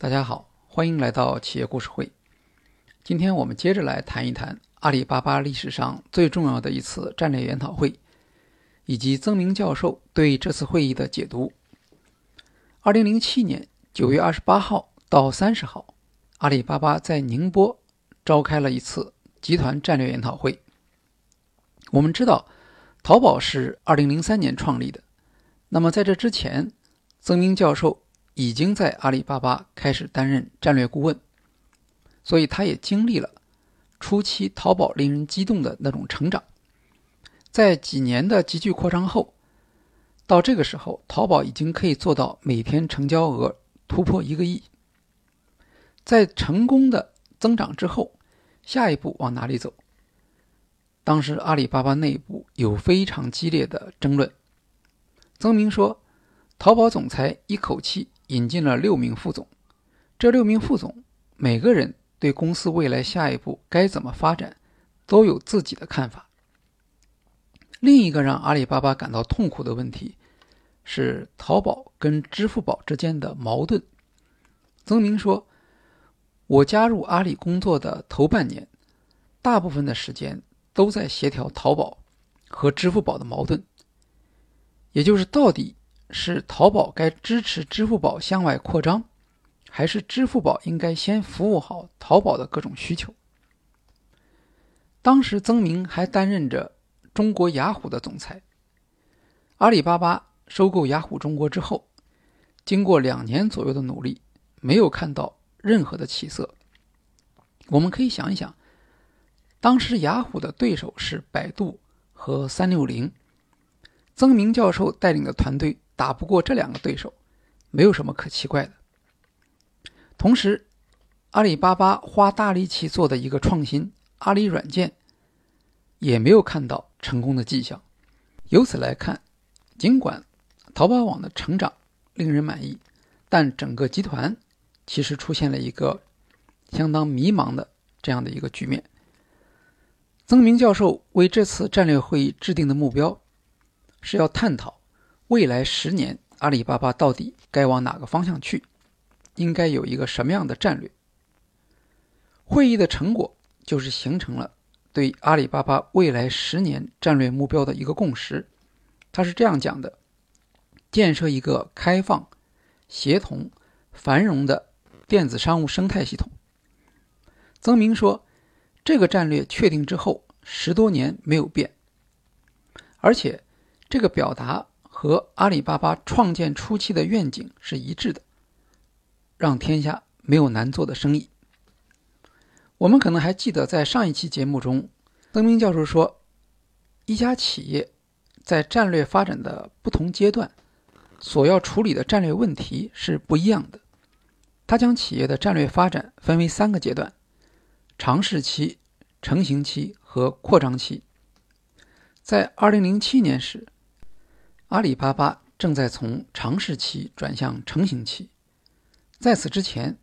大家好，欢迎来到企业故事会。今天我们接着来谈一谈阿里巴巴历史上最重要的一次战略研讨会，以及曾明教授对这次会议的解读。二零零七年九月二十八号到三十号，阿里巴巴在宁波召开了一次集团战略研讨会。我们知道，淘宝是二零零三年创立的，那么在这之前，曾明教授。已经在阿里巴巴开始担任战略顾问，所以他也经历了初期淘宝令人激动的那种成长。在几年的急剧扩张后，到这个时候，淘宝已经可以做到每天成交额突破一个亿。在成功的增长之后，下一步往哪里走？当时阿里巴巴内部有非常激烈的争论。曾明说，淘宝总裁一口气。引进了六名副总，这六名副总每个人对公司未来下一步该怎么发展都有自己的看法。另一个让阿里巴巴感到痛苦的问题是淘宝跟支付宝之间的矛盾。曾明说：“我加入阿里工作的头半年，大部分的时间都在协调淘宝和支付宝的矛盾，也就是到底。”是淘宝该支持支付宝向外扩张，还是支付宝应该先服务好淘宝的各种需求？当时曾明还担任着中国雅虎的总裁。阿里巴巴收购雅虎中国之后，经过两年左右的努力，没有看到任何的起色。我们可以想一想，当时雅虎的对手是百度和三六零，曾明教授带领的团队。打不过这两个对手，没有什么可奇怪的。同时，阿里巴巴花大力气做的一个创新——阿里软件，也没有看到成功的迹象。由此来看，尽管淘宝网的成长令人满意，但整个集团其实出现了一个相当迷茫的这样的一个局面。曾明教授为这次战略会议制定的目标是要探讨。未来十年，阿里巴巴到底该往哪个方向去？应该有一个什么样的战略？会议的成果就是形成了对阿里巴巴未来十年战略目标的一个共识。他是这样讲的：建设一个开放、协同、繁荣的电子商务生态系统。曾明说，这个战略确定之后十多年没有变，而且这个表达。和阿里巴巴创建初期的愿景是一致的，让天下没有难做的生意。我们可能还记得，在上一期节目中，曾明教授说，一家企业在战略发展的不同阶段，所要处理的战略问题是不一样的。他将企业的战略发展分为三个阶段：尝试期、成型期和扩张期。在2007年时。阿里巴巴正在从尝试期转向成型期，在此之前，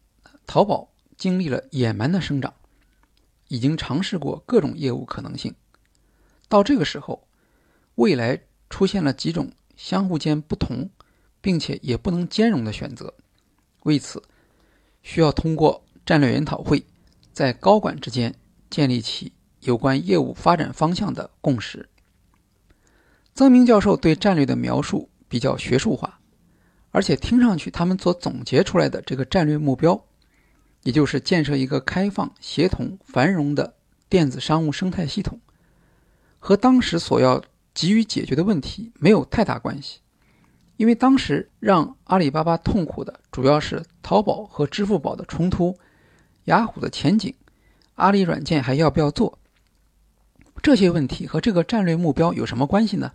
淘宝经历了野蛮的生长，已经尝试过各种业务可能性。到这个时候，未来出现了几种相互间不同，并且也不能兼容的选择。为此，需要通过战略研讨会，在高管之间建立起有关业务发展方向的共识。曾明教授对战略的描述比较学术化，而且听上去他们所总结出来的这个战略目标，也就是建设一个开放、协同、繁荣的电子商务生态系统，和当时所要急于解决的问题没有太大关系。因为当时让阿里巴巴痛苦的主要是淘宝和支付宝的冲突、雅虎的前景、阿里软件还要不要做这些问题和这个战略目标有什么关系呢？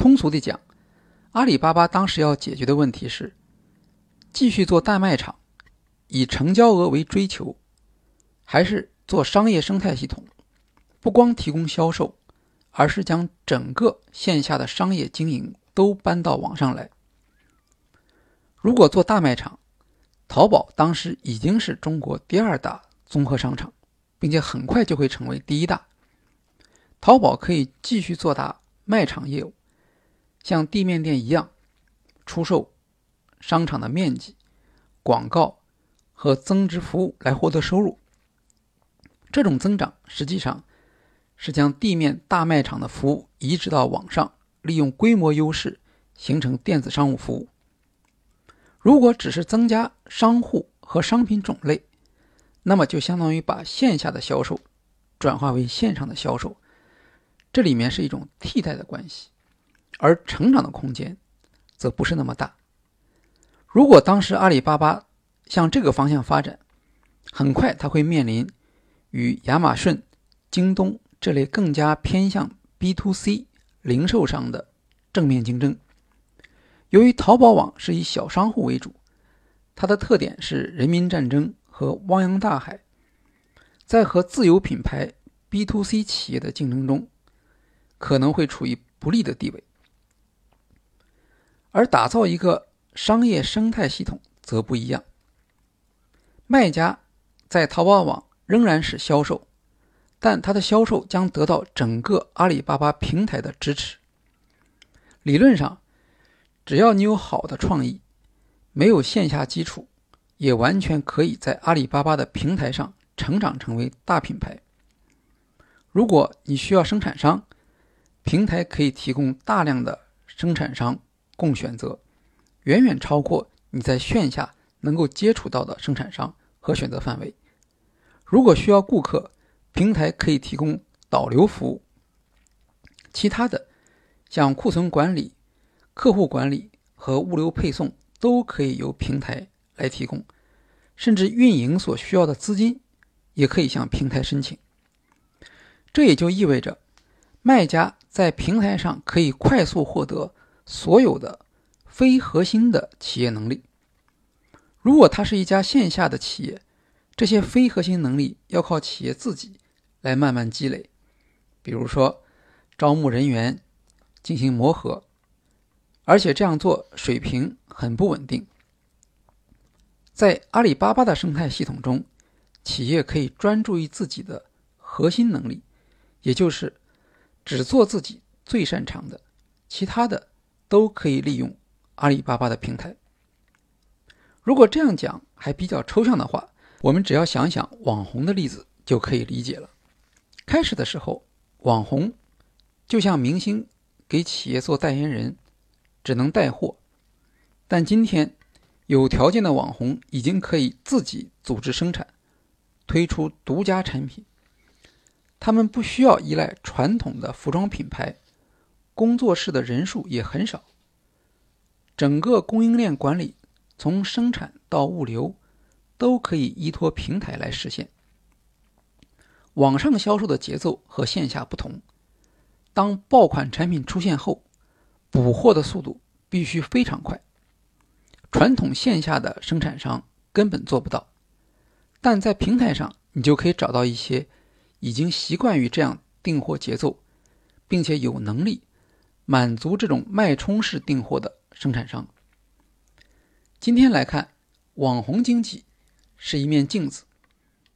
通俗地讲，阿里巴巴当时要解决的问题是：继续做大卖场，以成交额为追求，还是做商业生态系统，不光提供销售，而是将整个线下的商业经营都搬到网上来。如果做大卖场，淘宝当时已经是中国第二大综合商场，并且很快就会成为第一大。淘宝可以继续做大卖场业务。像地面店一样，出售商场的面积，广告和增值服务来获得收入。这种增长实际上是将地面大卖场的服务移植到网上，利用规模优势形成电子商务服务。如果只是增加商户和商品种类，那么就相当于把线下的销售转化为线上的销售，这里面是一种替代的关系，而成长的空间则不是那么大。如果当时阿里巴巴向这个方向发展，很快它会面临与亚马逊、京东这类更加偏向 B to C 零售商的正面竞争。由于淘宝网是以小商户为主，它的特点是人民战争和汪洋大海，在和自有品牌 B to C 企业的竞争中，可能会处于不利的地位，而打造一个。商业生态系统则不一样。卖家在淘宝网仍然是销售，但他的销售将得到整个阿里巴巴平台的支持。理论上，只要你有好的创意，没有线下基础，也完全可以在阿里巴巴的平台上成长成为大品牌。如果你需要生产商，平台可以提供大量的生产商供选择。远远超过你在线下能够接触到的生产商和选择范围。如果需要顾客，平台可以提供导流服务。其他的，像库存管理、客户管理和物流配送，都可以由平台来提供。甚至运营所需要的资金，也可以向平台申请。这也就意味着，卖家在平台上可以快速获得所有的。非核心的企业能力，如果它是一家线下的企业，这些非核心能力要靠企业自己来慢慢积累，比如说招募人员、进行磨合，而且这样做水平很不稳定。在阿里巴巴的生态系统中，企业可以专注于自己的核心能力，也就是只做自己最擅长的，其他的都可以利用。阿里巴巴的平台，如果这样讲还比较抽象的话，我们只要想想网红的例子就可以理解了。开始的时候，网红就像明星给企业做代言人，只能带货；但今天，有条件的网红已经可以自己组织生产，推出独家产品。他们不需要依赖传统的服装品牌，工作室的人数也很少。整个供应链管理，从生产到物流，都可以依托平台来实现。网上销售的节奏和线下不同，当爆款产品出现后，补货的速度必须非常快，传统线下的生产商根本做不到。但在平台上，你就可以找到一些已经习惯于这样订货节奏，并且有能力满足这种脉冲式订货的。生产商。今天来看，网红经济是一面镜子，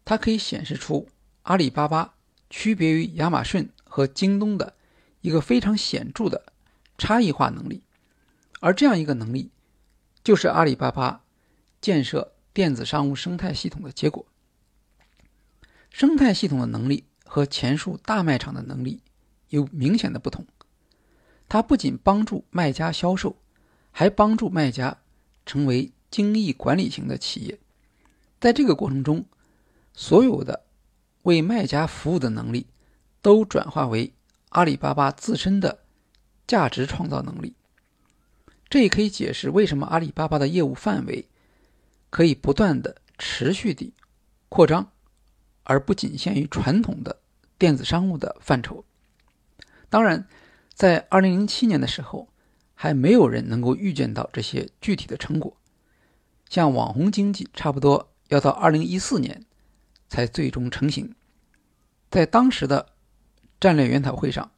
它可以显示出阿里巴巴区别于亚马逊和京东的一个非常显著的差异化能力。而这样一个能力，就是阿里巴巴建设电子商务生态系统的结果。生态系统的能力和前述大卖场的能力有明显的不同。它不仅帮助卖家销售。还帮助卖家成为精益管理型的企业，在这个过程中，所有的为卖家服务的能力都转化为阿里巴巴自身的价值创造能力。这也可以解释为什么阿里巴巴的业务范围可以不断的持续地扩张，而不仅限于传统的电子商务的范畴。当然，在二零零七年的时候。还没有人能够预见到这些具体的成果，像网红经济，差不多要到二零一四年才最终成型。在当时的战略研讨会上，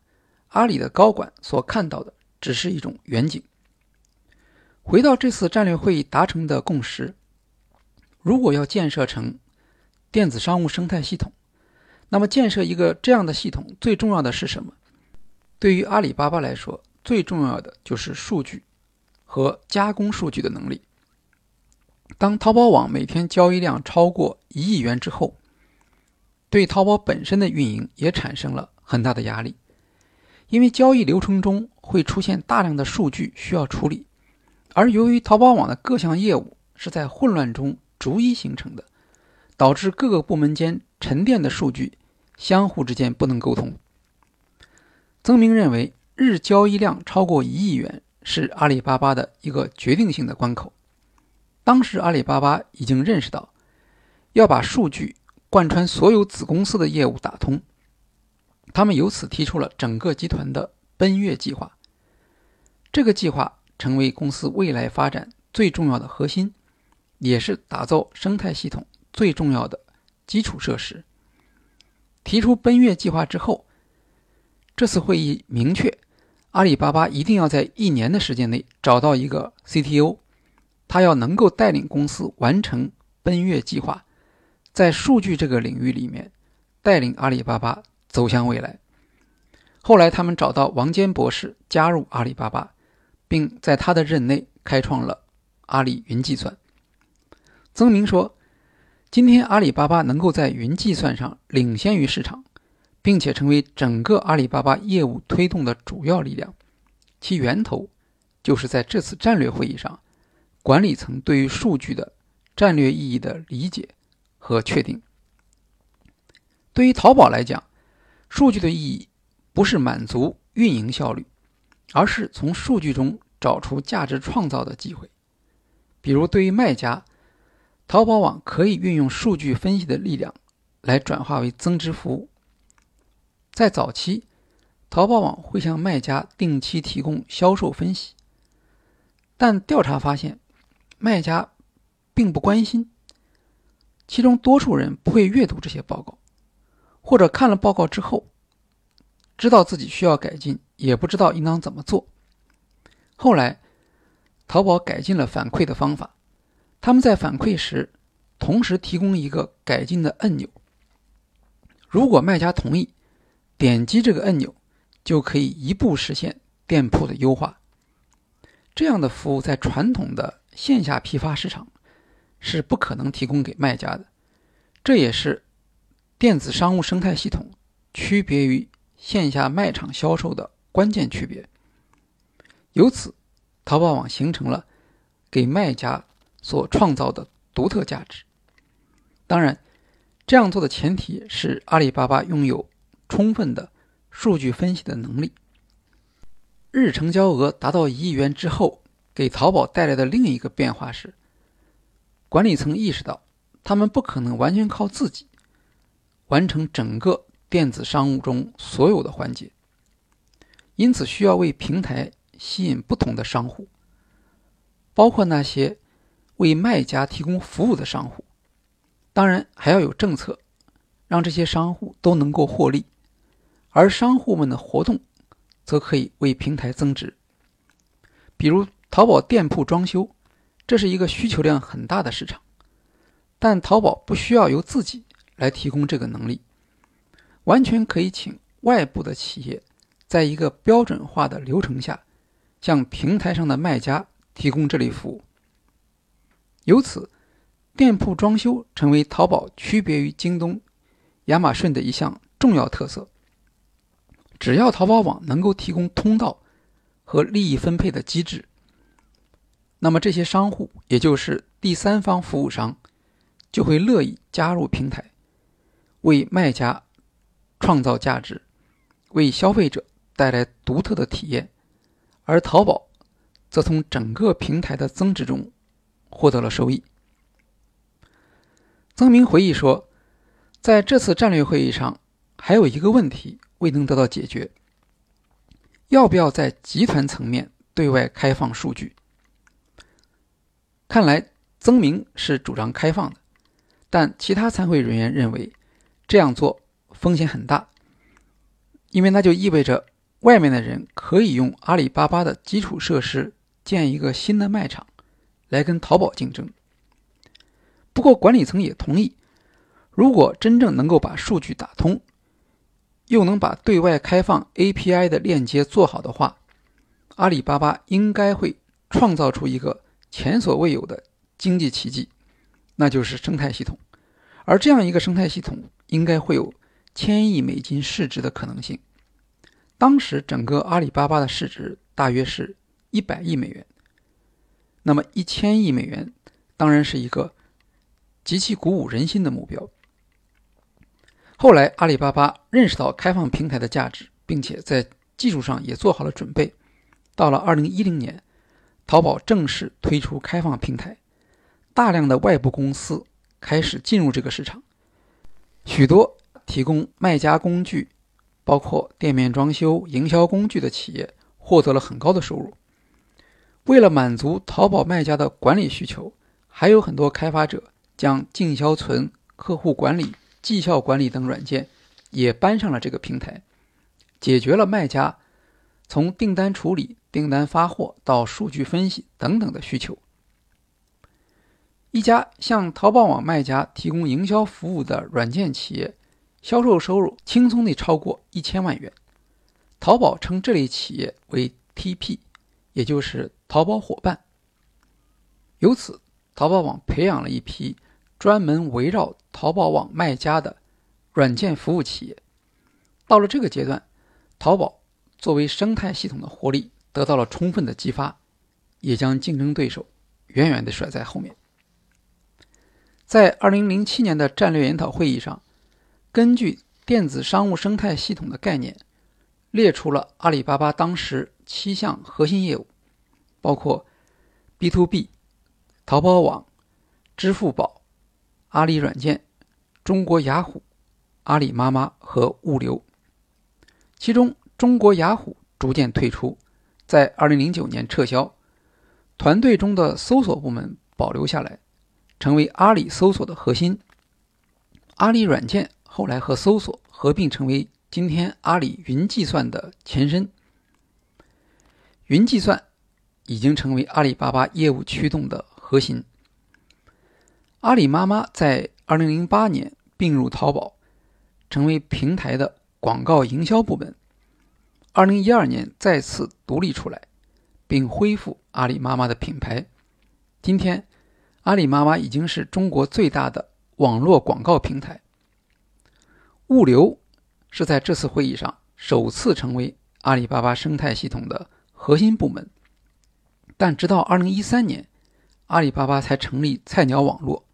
阿里的高管所看到的只是一种远景。回到这次战略会议达成的共识，如果要建设成电子商务生态系统，那么建设一个这样的系统最重要的是什么？对于阿里巴巴来说，最重要的就是数据和加工数据的能力。当淘宝网每天交易量超过一亿元之后，对淘宝本身的运营也产生了很大的压力，因为交易流程中会出现大量的数据需要处理，而由于淘宝网的各项业务是在混乱中逐一形成的，导致各个部门间沉淀的数据相互之间不能沟通。曾明认为，日交易量超过一亿元是阿里巴巴的一个决定性的关口。当时，阿里巴巴已经认识到，要把数据贯穿所有子公司的业务打通。他们由此提出了整个集团的奔月计划。这个计划成为公司未来发展最重要的核心，也是打造生态系统最重要的基础设施。提出奔月计划之后，这次会议明确，阿里巴巴一定要在一年的时间内找到一个 CTO。他要能够带领公司完成奔月计划，在数据这个领域里面带领阿里巴巴走向未来。后来，他们找到王坚博士加入阿里巴巴，并在他的任内开创了阿里云计算。曾明说：“今天阿里巴巴能够在云计算上领先于市场，并且成为整个阿里巴巴业务推动的主要力量，其源头就是在这次战略会议上。”管理层对于数据的战略意义的理解和确定。对于淘宝来讲，数据的意义不是满足运营效率，而是从数据中找出价值创造的机会。比如，对于卖家，淘宝网可以运用数据分析的力量来转化为增值服务。在早期，淘宝网会向卖家定期提供销售分析，但调查发现。卖家并不关心，其中多数人不会阅读这些报告，或者看了报告之后，知道自己需要改进，也不知道应当怎么做。后来，淘宝改进了反馈的方法，他们在反馈时同时提供一个改进的按钮，如果卖家同意，点击这个按钮就可以一步实现店铺的优化。这样的服务在传统的。线下批发市场是不可能提供给卖家的，这也是电子商务生态系统区别于线下卖场销售的关键区别。由此，淘宝网形成了给卖家所创造的独特价值。当然，这样做的前提是阿里巴巴拥有充分的数据分析的能力。日成交额达到一亿元之后。给淘宝带来的另一个变化是，管理层意识到他们不可能完全靠自己完成整个电子商务中所有的环节，因此需要为平台吸引不同的商户，包括那些为卖家提供服务的商户。当然，还要有政策，让这些商户都能够获利，而商户们的活动则可以为平台增值，比如。淘宝店铺装修，这是一个需求量很大的市场，但淘宝不需要由自己来提供这个能力，完全可以请外部的企业，在一个标准化的流程下，向平台上的卖家提供这类服务。由此，店铺装修成为淘宝区别于京东、亚马逊的一项重要特色。只要淘宝网能够提供通道和利益分配的机制。那么这些商户，也就是第三方服务商，就会乐意加入平台，为卖家创造价值，为消费者带来独特的体验，而淘宝则从整个平台的增值中获得了收益。曾明回忆说，在这次战略会议上，还有一个问题未能得到解决：要不要在集团层面对外开放数据？看来曾明是主张开放的，但其他参会人员认为这样做风险很大，因为那就意味着外面的人可以用阿里巴巴的基础设施建一个新的卖场，来跟淘宝竞争。不过管理层也同意，如果真正能够把数据打通，又能把对外开放 API 的链接做好的话，阿里巴巴应该会创造出一个。前所未有的经济奇迹，那就是生态系统。而这样一个生态系统，应该会有千亿美金市值的可能性。当时整个阿里巴巴的市值大约是一百亿美元，那么一千亿美元当然是一个极其鼓舞人心的目标。后来阿里巴巴认识到开放平台的价值，并且在技术上也做好了准备。到了二零一零年，淘宝正式推出开放平台，大量的外部公司开始进入这个市场，许多提供卖家工具。包括店面装修、营销工具的企业获得了很高的收入。为了满足淘宝卖家的管理需求，还有很多开发者将进销存、客户管理、绩效管理等软件也搬上了这个平台，解决了卖家从订单处理、订单发货到数据分析等等的需求。一家向淘宝网卖家提供营销服务的软件企业。销售收入轻松地超过一千万元。淘宝称这类企业为 TP，也就是淘宝伙伴。由此，淘宝网培养了一批专门围绕淘宝网卖家的软件服务企业。到了这个阶段，淘宝作为生态系统的活力得到了充分的激发，也将竞争对手远远地甩在后面。在二零零七年的战略研讨会议上。根据电子商务生态系统的概念，列出了阿里巴巴当时七项核心业务，包括 B to B、淘宝网、支付宝、阿里软件、中国雅虎、阿里妈妈和物流。其中，中国雅虎逐渐退出，在2009年撤销，团队中的搜索部门保留下来，成为阿里搜索的核心。阿里软件。后来和搜索合并成为今天阿里云计算的前身。云计算已经成为阿里巴巴业务驱动的核心。阿里妈妈在二零零八年并入淘宝，成为平台的广告营销部门。二零一二年再次独立出来，并恢复阿里妈妈的品牌。今天，阿里妈妈已经是中国最大的网络广告平台。物流是在这次会议上首次成为阿里巴巴生态系统的核心部门，但直到2013年，阿里巴巴才成立菜鸟网络。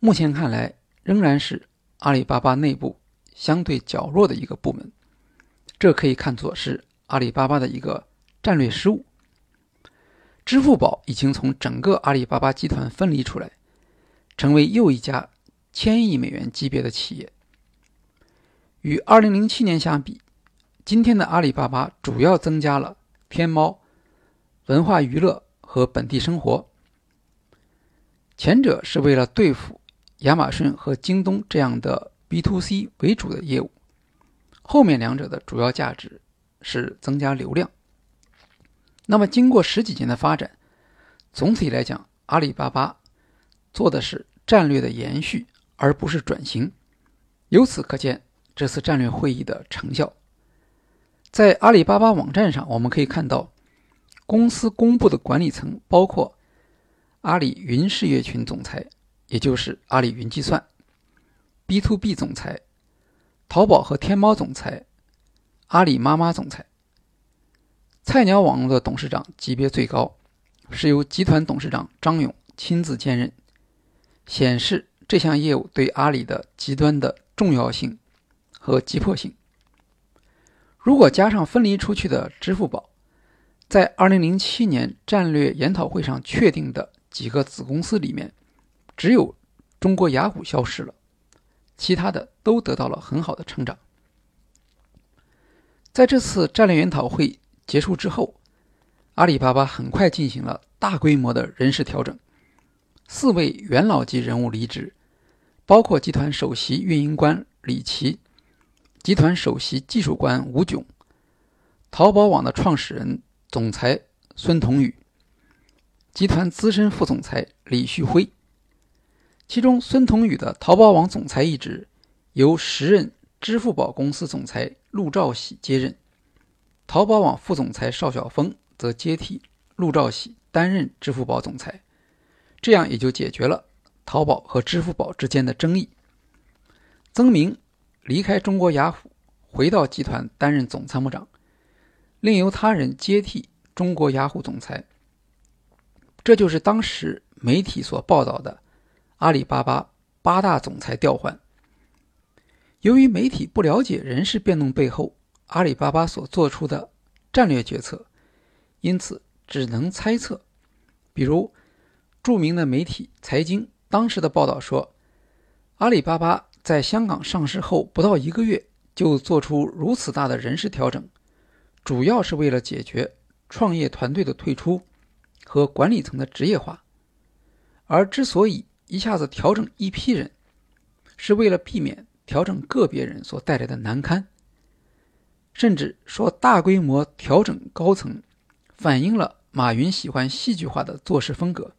目前看来，仍然是阿里巴巴内部相对较弱的一个部门，这可以看作是阿里巴巴的一个战略失误。支付宝已经从整个阿里巴巴集团分离出来，成为又一家千亿美元级别的企业。与2007年相比，今天的阿里巴巴主要增加了天猫、文化娱乐和本地生活。前者是为了对付亚马逊和京东这样的 B to C 为主的业务，后面两者的主要价值是增加流量。那么，经过十几年的发展，总体来讲，阿里巴巴做的是战略的延续，而不是转型。由此可见。这次战略会议的成效，在阿里巴巴网站上，我们可以看到，公司公布的管理层包括阿里云事业群总裁，也就是阿里云计算；B to B 总裁，淘宝和天猫总裁，阿里妈妈总裁。菜鸟网络的董事长级别最高，是由集团董事长张勇亲自兼任，显示这项业务对阿里的极端的重要性。和急迫性。如果加上分离出去的支付宝，在2007年战略研讨会上确定的几个子公司里面，只有中国雅虎消失了，其他的都得到了很好的成长。在这次战略研讨会结束之后，阿里巴巴很快进行了大规模的人事调整，四位元老级人物离职，包括集团首席运营官李琦。集团首席技术官吴炯，淘宝网的创始人、总裁孙彤宇，集团资深副总裁李旭辉。其中，孙彤宇的淘宝网总裁一职由时任支付宝公司总裁陆兆禧接任，淘宝网副总裁邵晓峰则接替陆兆禧担任支付宝总裁。这样也就解决了淘宝和支付宝之间的争议。曾明离开中国雅虎，回到集团担任总参谋长，另由他人接替中国雅虎总裁。这就是当时媒体所报道的阿里巴巴八大总裁调换。由于媒体不了解人事变动背后阿里巴巴所做出的战略决策，因此只能猜测。比如，著名的媒体《财经》当时的报道说，阿里巴巴。在香港上市后不到一个月，就做出如此大的人事调整，主要是为了解决创业团队的退出和管理层的职业化。而之所以一下子调整一批人，是为了避免调整个别人所带来的难堪。甚至说大规模调整高层，反映了马云喜欢戏剧化的做事风格，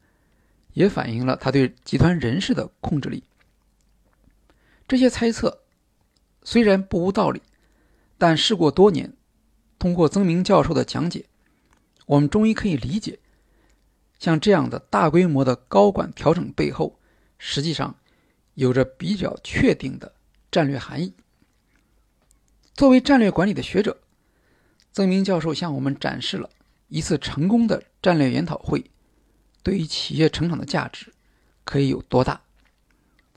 也反映了他对集团人事的控制力。这些猜测虽然不无道理，但事过多年，通过曾明教授的讲解，我们终于可以理解，像这样的大规模的高管调整背后，实际上有着比较确定的战略含义。作为战略管理的学者，曾明教授向我们展示了一次成功的战略研讨会对于企业成长的价值可以有多大。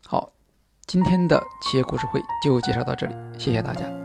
好。今天的企业故事会就介绍到这里，谢谢大家。